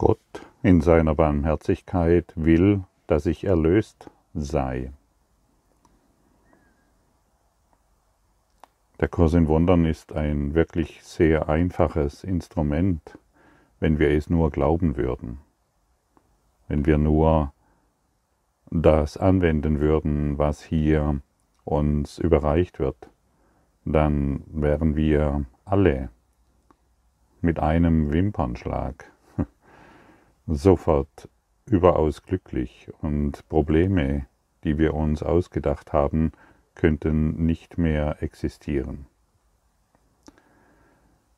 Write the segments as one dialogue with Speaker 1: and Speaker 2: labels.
Speaker 1: Gott in seiner Barmherzigkeit will, dass ich erlöst sei. Der Kurs in Wundern ist ein wirklich sehr einfaches Instrument, wenn wir es nur glauben würden, wenn wir nur das anwenden würden, was hier uns überreicht wird, dann wären wir alle mit einem Wimpernschlag sofort überaus glücklich und Probleme, die wir uns ausgedacht haben, könnten nicht mehr existieren.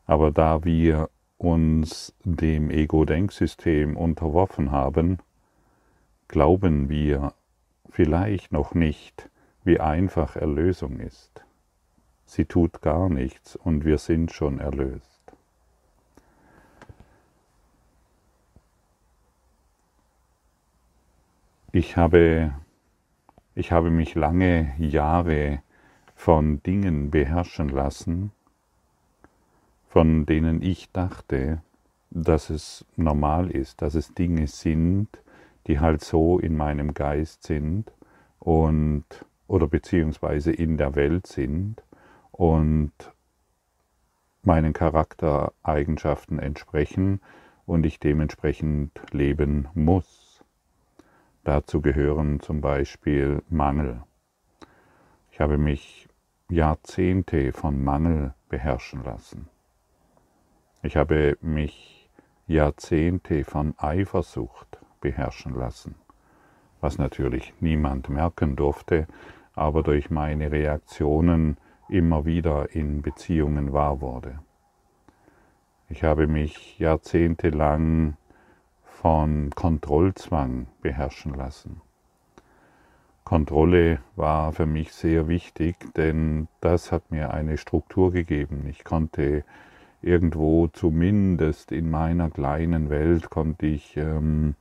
Speaker 1: Aber da wir uns dem Ego-Denksystem unterworfen haben, glauben wir vielleicht noch nicht, wie einfach Erlösung ist. Sie tut gar nichts und wir sind schon erlöst. Ich habe, ich habe mich lange Jahre von Dingen beherrschen lassen, von denen ich dachte, dass es normal ist, dass es Dinge sind, die halt so in meinem Geist sind und oder beziehungsweise in der Welt sind und meinen Charaktereigenschaften entsprechen und ich dementsprechend leben muss. Dazu gehören zum Beispiel Mangel. Ich habe mich Jahrzehnte von Mangel beherrschen lassen. Ich habe mich Jahrzehnte von Eifersucht beherrschen lassen, was natürlich niemand merken durfte, aber durch meine Reaktionen immer wieder in Beziehungen wahr wurde. Ich habe mich jahrzehntelang von Kontrollzwang beherrschen lassen. Kontrolle war für mich sehr wichtig, denn das hat mir eine Struktur gegeben. Ich konnte irgendwo zumindest in meiner kleinen Welt konnte ich ähm,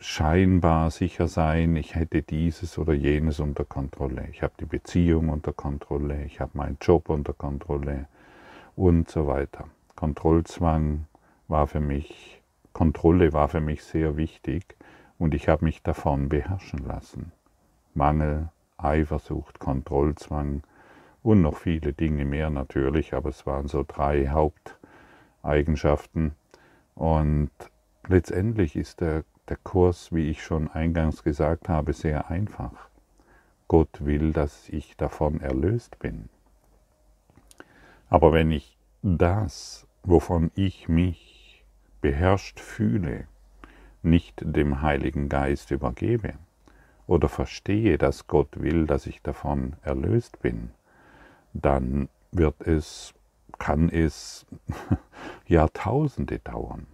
Speaker 1: scheinbar sicher sein, ich hätte dieses oder jenes unter Kontrolle. Ich habe die Beziehung unter Kontrolle, ich habe meinen Job unter Kontrolle und so weiter. Kontrollzwang war für mich Kontrolle war für mich sehr wichtig und ich habe mich davon beherrschen lassen. Mangel, Eifersucht, Kontrollzwang und noch viele Dinge mehr natürlich, aber es waren so drei Haupteigenschaften. Und letztendlich ist der, der Kurs, wie ich schon eingangs gesagt habe, sehr einfach. Gott will, dass ich davon erlöst bin. Aber wenn ich das, wovon ich mich beherrscht fühle, nicht dem Heiligen Geist übergebe oder verstehe, dass Gott will, dass ich davon erlöst bin, dann wird es, kann es Jahrtausende dauern,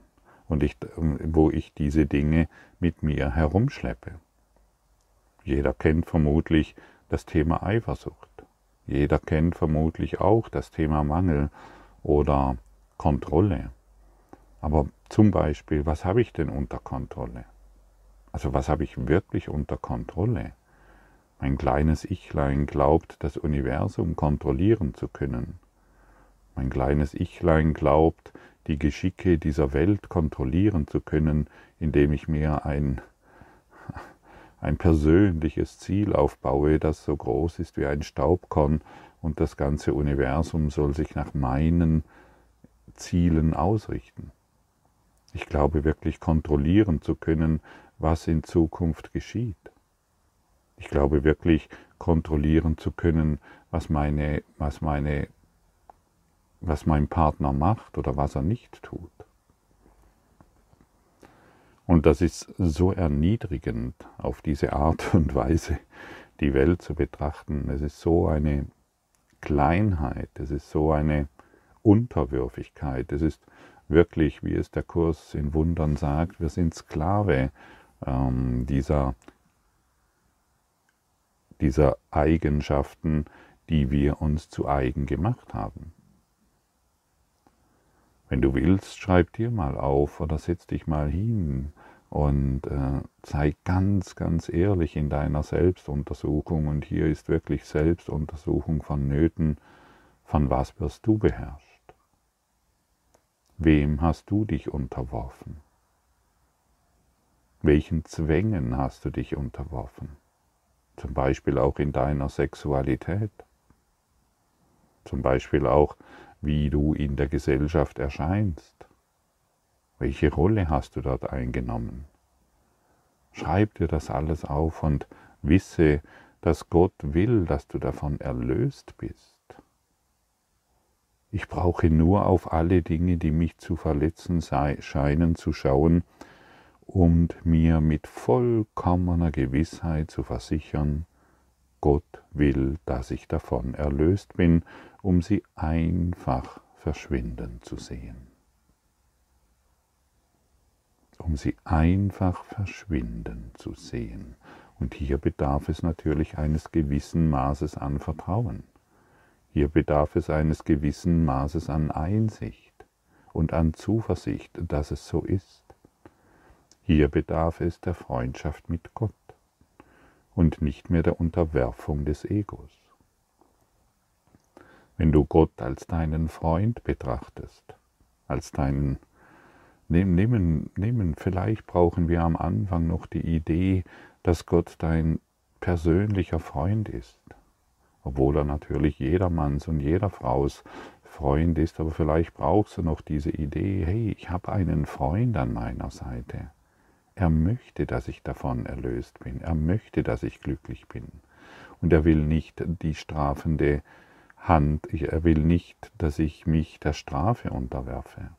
Speaker 1: und ich, wo ich diese Dinge mit mir herumschleppe. Jeder kennt vermutlich das Thema Eifersucht. Jeder kennt vermutlich auch das Thema Mangel oder Kontrolle. Aber zum Beispiel, was habe ich denn unter Kontrolle? Also was habe ich wirklich unter Kontrolle? Mein kleines Ichlein glaubt, das Universum kontrollieren zu können. Mein kleines Ichlein glaubt, die Geschicke dieser Welt kontrollieren zu können, indem ich mir ein, ein persönliches Ziel aufbaue, das so groß ist wie ein Staubkorn und das ganze Universum soll sich nach meinen Zielen ausrichten. Ich glaube wirklich kontrollieren zu können, was in Zukunft geschieht. Ich glaube wirklich kontrollieren zu können, was meine, was meine, was mein Partner macht oder was er nicht tut. Und das ist so erniedrigend, auf diese Art und Weise die Welt zu betrachten. Es ist so eine Kleinheit, es ist so eine Unterwürfigkeit, es ist wirklich, wie es der Kurs in Wundern sagt, wir sind Sklave ähm, dieser, dieser Eigenschaften, die wir uns zu eigen gemacht haben. Wenn du willst, schreib dir mal auf oder setz dich mal hin und äh, sei ganz, ganz ehrlich in deiner Selbstuntersuchung. Und hier ist wirklich Selbstuntersuchung vonnöten, von was wirst du beherrscht. Wem hast du dich unterworfen? Welchen Zwängen hast du dich unterworfen? Zum Beispiel auch in deiner Sexualität. Zum Beispiel auch, wie du in der Gesellschaft erscheinst. Welche Rolle hast du dort eingenommen? Schreib dir das alles auf und wisse, dass Gott will, dass du davon erlöst bist. Ich brauche nur auf alle Dinge, die mich zu verletzen scheinen, zu schauen und mir mit vollkommener Gewissheit zu versichern, Gott will, dass ich davon erlöst bin, um sie einfach verschwinden zu sehen. Um sie einfach verschwinden zu sehen. Und hier bedarf es natürlich eines gewissen Maßes an Vertrauen. Hier bedarf es eines gewissen Maßes an Einsicht und an Zuversicht, dass es so ist. Hier bedarf es der Freundschaft mit Gott und nicht mehr der Unterwerfung des Egos. Wenn du Gott als deinen Freund betrachtest, als deinen nehmen, nehmen, vielleicht brauchen wir am Anfang noch die Idee, dass Gott dein persönlicher Freund ist, obwohl er natürlich jedermanns und jeder Fraus Freund ist, aber vielleicht brauchst du noch diese Idee, hey, ich habe einen Freund an meiner Seite. Er möchte, dass ich davon erlöst bin. Er möchte, dass ich glücklich bin. Und er will nicht die strafende Hand, er will nicht, dass ich mich der Strafe unterwerfe.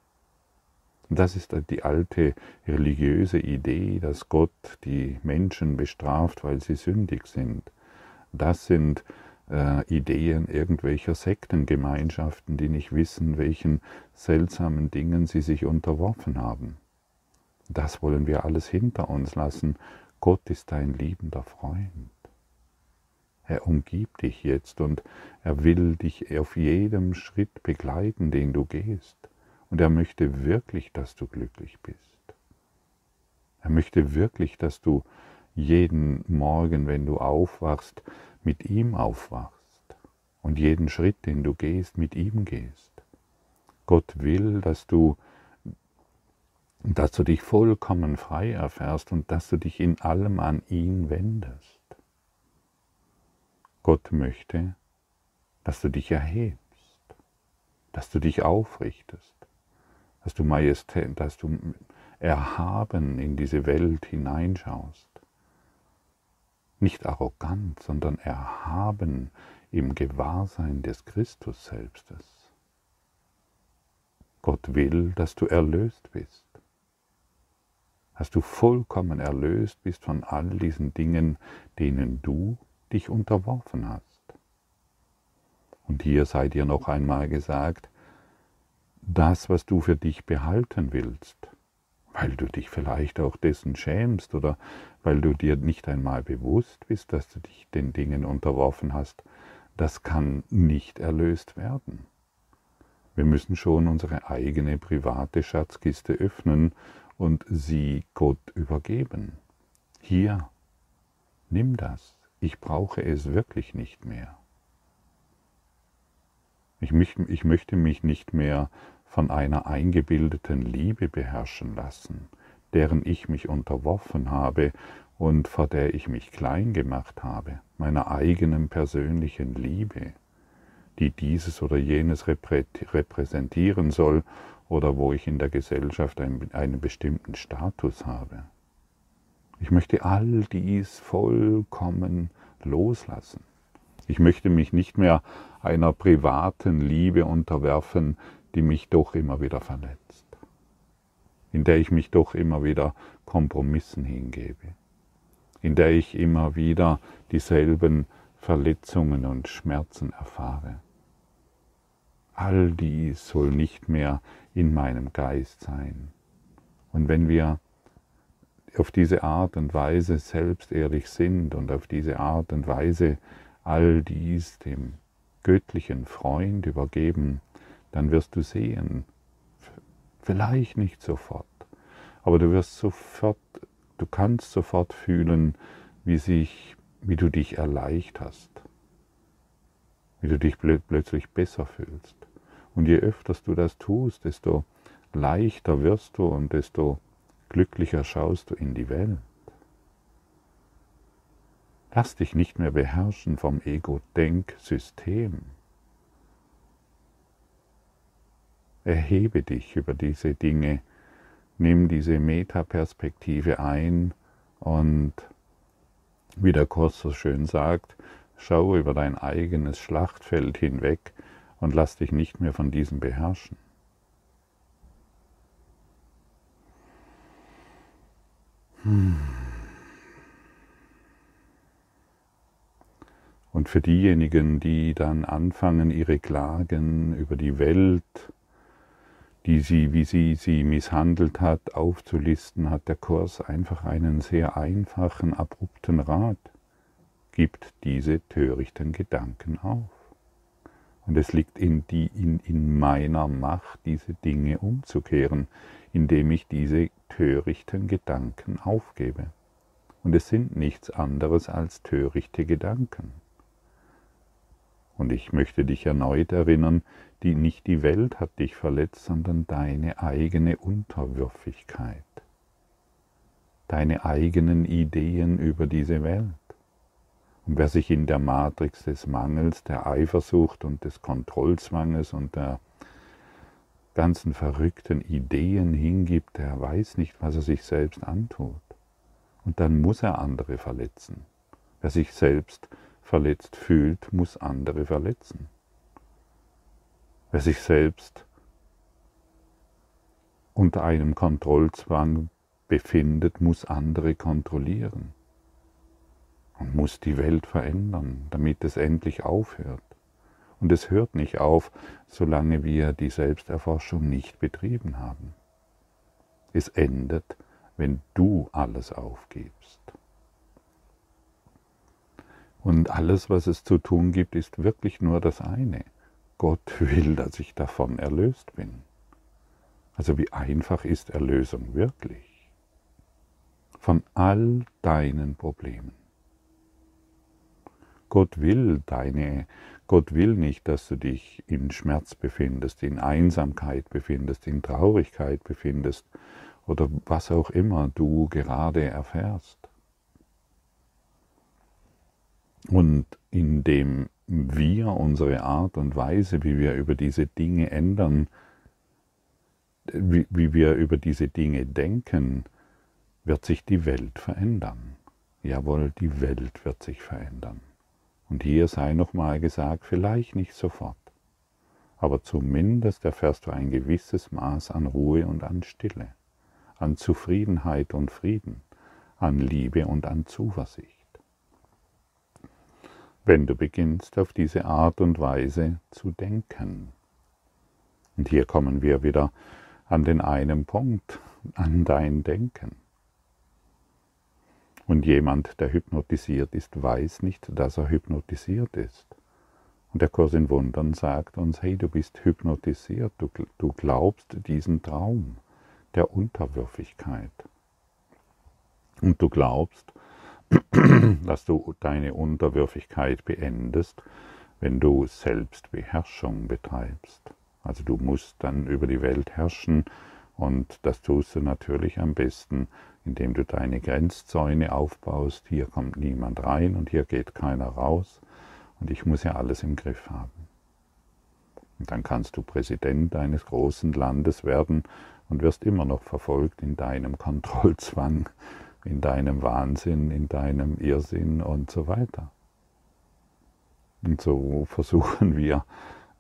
Speaker 1: Das ist die alte religiöse Idee, dass Gott die Menschen bestraft, weil sie sündig sind. Das sind äh, Ideen irgendwelcher Sektengemeinschaften, die nicht wissen, welchen seltsamen Dingen sie sich unterworfen haben. Das wollen wir alles hinter uns lassen. Gott ist dein liebender Freund. Er umgibt dich jetzt und er will dich auf jedem Schritt begleiten, den du gehst. Und er möchte wirklich, dass du glücklich bist. Er möchte wirklich, dass du jeden Morgen, wenn du aufwachst, mit ihm aufwachst und jeden Schritt, den du gehst, mit ihm gehst. Gott will, dass du dass du dich vollkommen frei erfährst und dass du dich in allem an ihn wendest. Gott möchte, dass du dich erhebst, dass du dich aufrichtest, dass du Majestät, dass du erhaben in diese Welt hineinschaust. Nicht arrogant, sondern erhaben im Gewahrsein des Christus selbstes. Gott will, dass du erlöst bist dass du vollkommen erlöst bist von all diesen Dingen, denen du dich unterworfen hast. Und hier sei dir noch einmal gesagt, das, was du für dich behalten willst, weil du dich vielleicht auch dessen schämst oder weil du dir nicht einmal bewusst bist, dass du dich den Dingen unterworfen hast, das kann nicht erlöst werden. Wir müssen schon unsere eigene private Schatzkiste öffnen und sie Gott übergeben. Hier, nimm das, ich brauche es wirklich nicht mehr. Ich, möchte mich nicht mehr von einer eingebildeten Liebe beherrschen lassen, deren ich mich unterworfen habe und vor der ich mich klein gemacht habe, meiner eigenen persönlichen Liebe, die dieses oder jenes repräsentieren soll oder wo ich in der Gesellschaft einen, einen bestimmten Status habe. Ich möchte all dies vollkommen loslassen. Ich möchte mich nicht mehr einer privaten Liebe unterwerfen, die mich doch immer wieder verletzt, in der ich mich doch immer wieder Kompromissen hingebe, in der ich immer wieder dieselben Verletzungen und Schmerzen erfahre. All dies soll nicht mehr in meinem Geist sein. Und wenn wir auf diese Art und Weise selbst ehrlich sind und auf diese Art und Weise all dies dem göttlichen Freund übergeben, dann wirst du sehen, vielleicht nicht sofort, aber du wirst sofort, du kannst sofort fühlen, wie sich, wie du dich erleichterst, wie du dich plötzlich besser fühlst. Und je öfter du das tust, desto leichter wirst du und desto glücklicher schaust du in die Welt. Lass dich nicht mehr beherrschen vom Ego-Denksystem. Erhebe dich über diese Dinge, nimm diese Metaperspektive ein und wie der Kurs so schön sagt, schau über dein eigenes Schlachtfeld hinweg und lass dich nicht mehr von diesem beherrschen. Hm. Und für diejenigen, die dann anfangen, ihre Klagen über die Welt, die sie, wie sie sie misshandelt hat, aufzulisten, hat der Kurs einfach einen sehr einfachen, abrupten Rat. Gibt diese törichten Gedanken auf. Und es liegt in, die, in, in meiner Macht, diese Dinge umzukehren, indem ich diese törichten Gedanken aufgebe. Und es sind nichts anderes als törichte Gedanken. Und ich möchte dich erneut erinnern, die nicht die Welt hat dich verletzt, sondern deine eigene Unterwürfigkeit, deine eigenen Ideen über diese Welt. Und wer sich in der Matrix des Mangels, der Eifersucht und des Kontrollzwanges und der ganzen verrückten Ideen hingibt, der weiß nicht, was er sich selbst antut. Und dann muss er andere verletzen. Wer sich selbst verletzt fühlt, muss andere verletzen. Wer sich selbst unter einem Kontrollzwang befindet, muss andere kontrollieren und muss die Welt verändern, damit es endlich aufhört. Und es hört nicht auf, solange wir die Selbsterforschung nicht betrieben haben. Es endet, wenn du alles aufgibst. Und alles, was es zu tun gibt, ist wirklich nur das eine. Gott will, dass ich davon erlöst bin. Also wie einfach ist Erlösung wirklich? Von all deinen Problemen. Gott will deine, Gott will nicht, dass du dich in Schmerz befindest, in Einsamkeit befindest, in Traurigkeit befindest oder was auch immer du gerade erfährst. Und indem wir unsere Art und Weise, wie wir über diese Dinge ändern, wie, wie wir über diese Dinge denken, wird sich die Welt verändern. Jawohl, die Welt wird sich verändern. Und hier sei nochmal gesagt, vielleicht nicht sofort, aber zumindest erfährst du ein gewisses Maß an Ruhe und an Stille, an Zufriedenheit und Frieden, an Liebe und an Zuversicht wenn du beginnst auf diese Art und Weise zu denken. Und hier kommen wir wieder an den einen Punkt, an dein Denken. Und jemand, der hypnotisiert ist, weiß nicht, dass er hypnotisiert ist. Und der Kurs in Wundern sagt uns, hey, du bist hypnotisiert, du, du glaubst diesen Traum der Unterwürfigkeit. Und du glaubst, dass du deine Unterwürfigkeit beendest, wenn du Selbstbeherrschung betreibst. Also du musst dann über die Welt herrschen und das tust du natürlich am besten, indem du deine Grenzzäune aufbaust. Hier kommt niemand rein und hier geht keiner raus und ich muss ja alles im Griff haben. Und dann kannst du Präsident eines großen Landes werden und wirst immer noch verfolgt in deinem Kontrollzwang in deinem Wahnsinn, in deinem Irrsinn und so weiter. Und so versuchen wir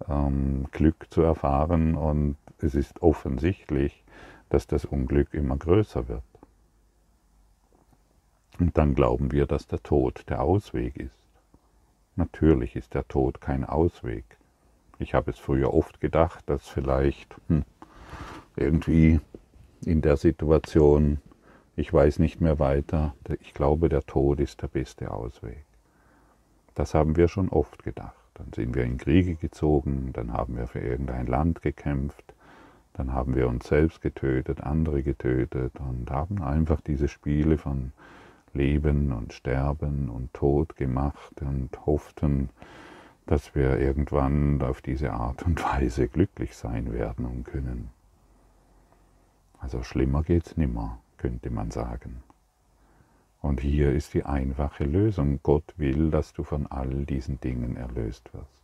Speaker 1: ähm, Glück zu erfahren und es ist offensichtlich, dass das Unglück immer größer wird. Und dann glauben wir, dass der Tod der Ausweg ist. Natürlich ist der Tod kein Ausweg. Ich habe es früher oft gedacht, dass vielleicht hm, irgendwie in der Situation ich weiß nicht mehr weiter, ich glaube, der Tod ist der beste Ausweg. Das haben wir schon oft gedacht. Dann sind wir in Kriege gezogen, dann haben wir für irgendein Land gekämpft, dann haben wir uns selbst getötet, andere getötet und haben einfach diese Spiele von Leben und Sterben und Tod gemacht und hofften, dass wir irgendwann auf diese Art und Weise glücklich sein werden und können. Also schlimmer geht's nimmer. Könnte man sagen. Und hier ist die einfache Lösung. Gott will, dass du von all diesen Dingen erlöst wirst.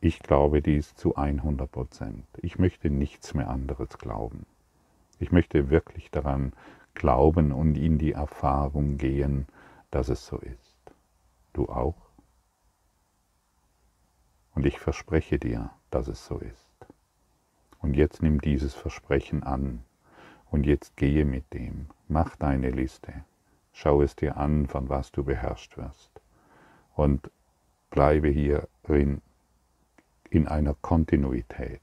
Speaker 1: Ich glaube dies zu 100 Prozent. Ich möchte nichts mehr anderes glauben. Ich möchte wirklich daran glauben und in die Erfahrung gehen, dass es so ist. Du auch? Und ich verspreche dir, dass es so ist. Und jetzt nimm dieses Versprechen an und jetzt gehe mit dem. Mach deine Liste. Schau es dir an, von was du beherrscht wirst. Und bleibe hierin in einer Kontinuität.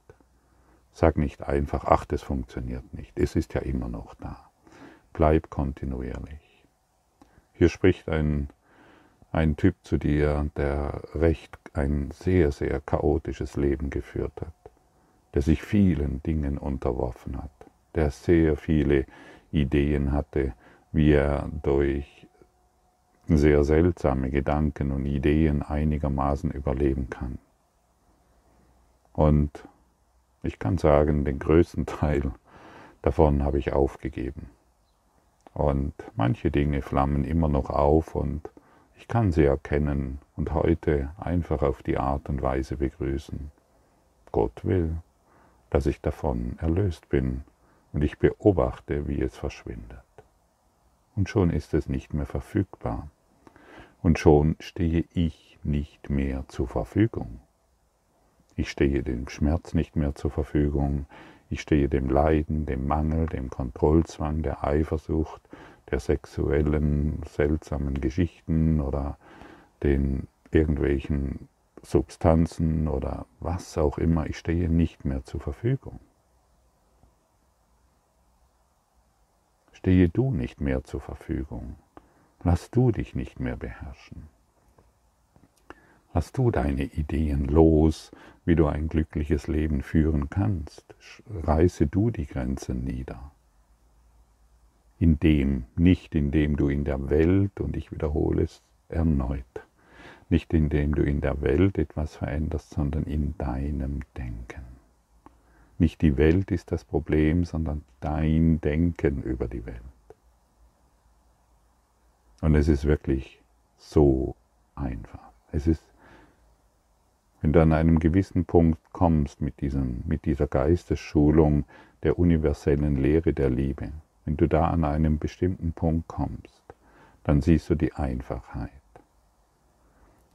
Speaker 1: Sag nicht einfach, ach, das funktioniert nicht. Es ist ja immer noch da. Bleib kontinuierlich. Hier spricht ein, ein Typ zu dir, der recht ein sehr, sehr chaotisches Leben geführt hat, der sich vielen Dingen unterworfen hat, der sehr viele Ideen hatte, wie er durch sehr seltsame Gedanken und Ideen einigermaßen überleben kann. Und ich kann sagen, den größten Teil davon habe ich aufgegeben. Und manche Dinge flammen immer noch auf und ich kann sie erkennen und heute einfach auf die Art und Weise begrüßen. Gott will, dass ich davon erlöst bin und ich beobachte, wie es verschwindet. Und schon ist es nicht mehr verfügbar. Und schon stehe ich nicht mehr zur Verfügung. Ich stehe dem Schmerz nicht mehr zur Verfügung. Ich stehe dem Leiden, dem Mangel, dem Kontrollzwang, der Eifersucht, der sexuellen seltsamen Geschichten oder den irgendwelchen Substanzen oder was auch immer, ich stehe nicht mehr zur Verfügung. Stehe du nicht mehr zur Verfügung. Lass du dich nicht mehr beherrschen. Lass du deine Ideen los, wie du ein glückliches Leben führen kannst. Reiße du die Grenzen nieder in dem, nicht indem du in der Welt, und ich wiederhole es erneut, nicht indem du in der Welt etwas veränderst, sondern in deinem Denken. Nicht die Welt ist das Problem, sondern dein Denken über die Welt. Und es ist wirklich so einfach. Es ist, wenn du an einem gewissen Punkt kommst mit, diesem, mit dieser Geistesschulung der universellen Lehre der Liebe, wenn du da an einem bestimmten Punkt kommst, dann siehst du die Einfachheit.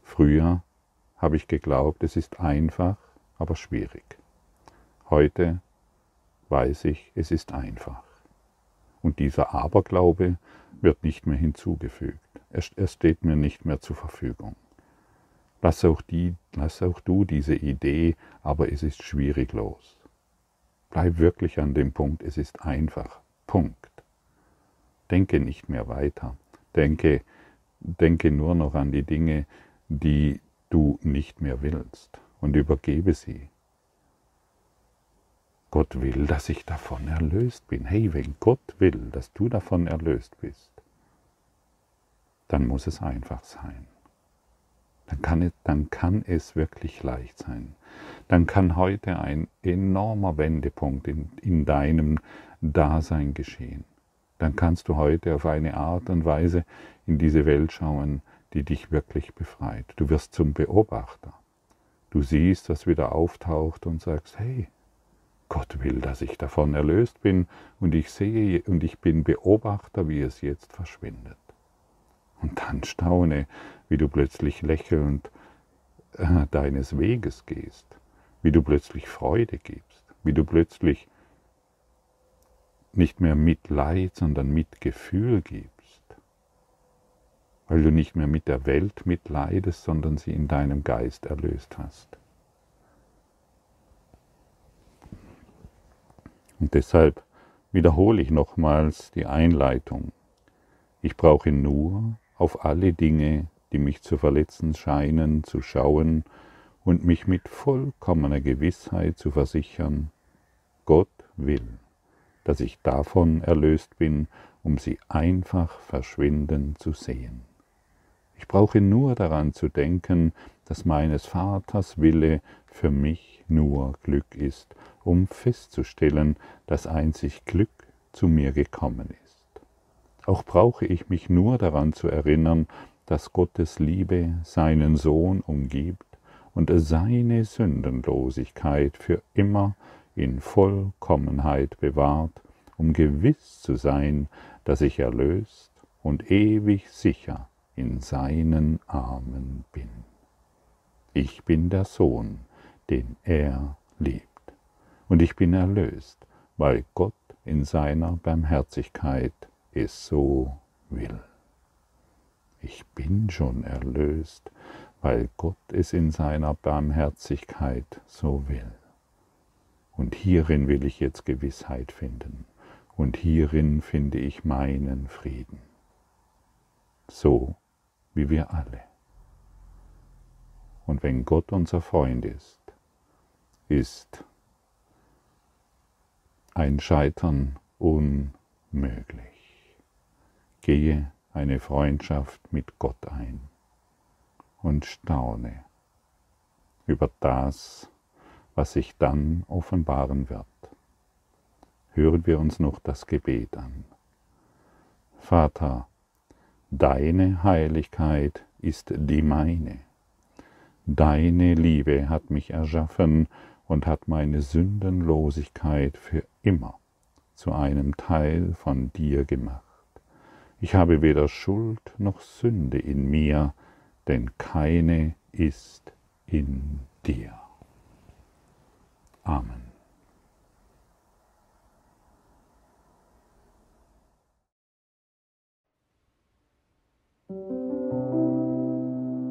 Speaker 1: Früher habe ich geglaubt, es ist einfach, aber schwierig. Heute weiß ich, es ist einfach. Und dieser Aberglaube wird nicht mehr hinzugefügt. Er, steht mir nicht mehr zur Verfügung. Lass auch, die, lass auch du diese Idee, aber es ist schwierig los. Bleib wirklich an dem Punkt, es ist einfach. Punkt. Denke nicht mehr weiter. Denke, denke nur noch an die Dinge, die du nicht mehr willst und übergebe sie. Gott will, dass ich davon erlöst bin. Hey, wenn Gott will, dass du davon erlöst bist, dann muss es einfach sein. Dann kann, es, dann kann es wirklich leicht sein. Dann kann heute ein enormer Wendepunkt in, in deinem Dasein geschehen, dann kannst du heute auf eine Art und Weise in diese Welt schauen, die dich wirklich befreit. Du wirst zum Beobachter. Du siehst, was wieder auftaucht und sagst, hey, Gott will, dass ich davon erlöst bin und ich sehe und ich bin Beobachter, wie es jetzt verschwindet. Und dann staune, wie du plötzlich lächelnd äh, deines Weges gehst, wie du plötzlich Freude gibst, wie du plötzlich nicht mehr Mitleid, sondern Mitgefühl gibst, weil du nicht mehr mit der Welt mitleidest, sondern sie in deinem Geist erlöst hast. Und deshalb wiederhole ich nochmals die Einleitung. Ich brauche nur auf alle Dinge, die mich zu verletzen scheinen, zu schauen und mich mit vollkommener Gewissheit zu versichern, Gott will dass ich davon erlöst bin, um sie einfach verschwinden zu sehen. Ich brauche nur daran zu denken, dass meines Vaters Wille für mich nur Glück ist, um festzustellen, dass einzig Glück zu mir gekommen ist. Auch brauche ich mich nur daran zu erinnern, dass Gottes Liebe seinen Sohn umgibt und seine Sündenlosigkeit für immer in Vollkommenheit bewahrt, um gewiss zu sein, dass ich erlöst und ewig sicher in seinen Armen bin. Ich bin der Sohn, den er liebt. Und ich bin erlöst, weil Gott in seiner Barmherzigkeit es so will. Ich bin schon erlöst, weil Gott es in seiner Barmherzigkeit so will. Und hierin will ich jetzt Gewissheit finden. Und hierin finde ich meinen Frieden. So wie wir alle. Und wenn Gott unser Freund ist, ist ein Scheitern unmöglich. Gehe eine Freundschaft mit Gott ein und staune über das, was sich dann offenbaren wird. Hören wir uns noch das Gebet an. Vater, deine Heiligkeit ist die meine. Deine Liebe hat mich erschaffen und hat meine Sündenlosigkeit für immer zu einem Teil von dir gemacht. Ich habe weder Schuld noch Sünde in mir, denn keine ist in dir. Amen.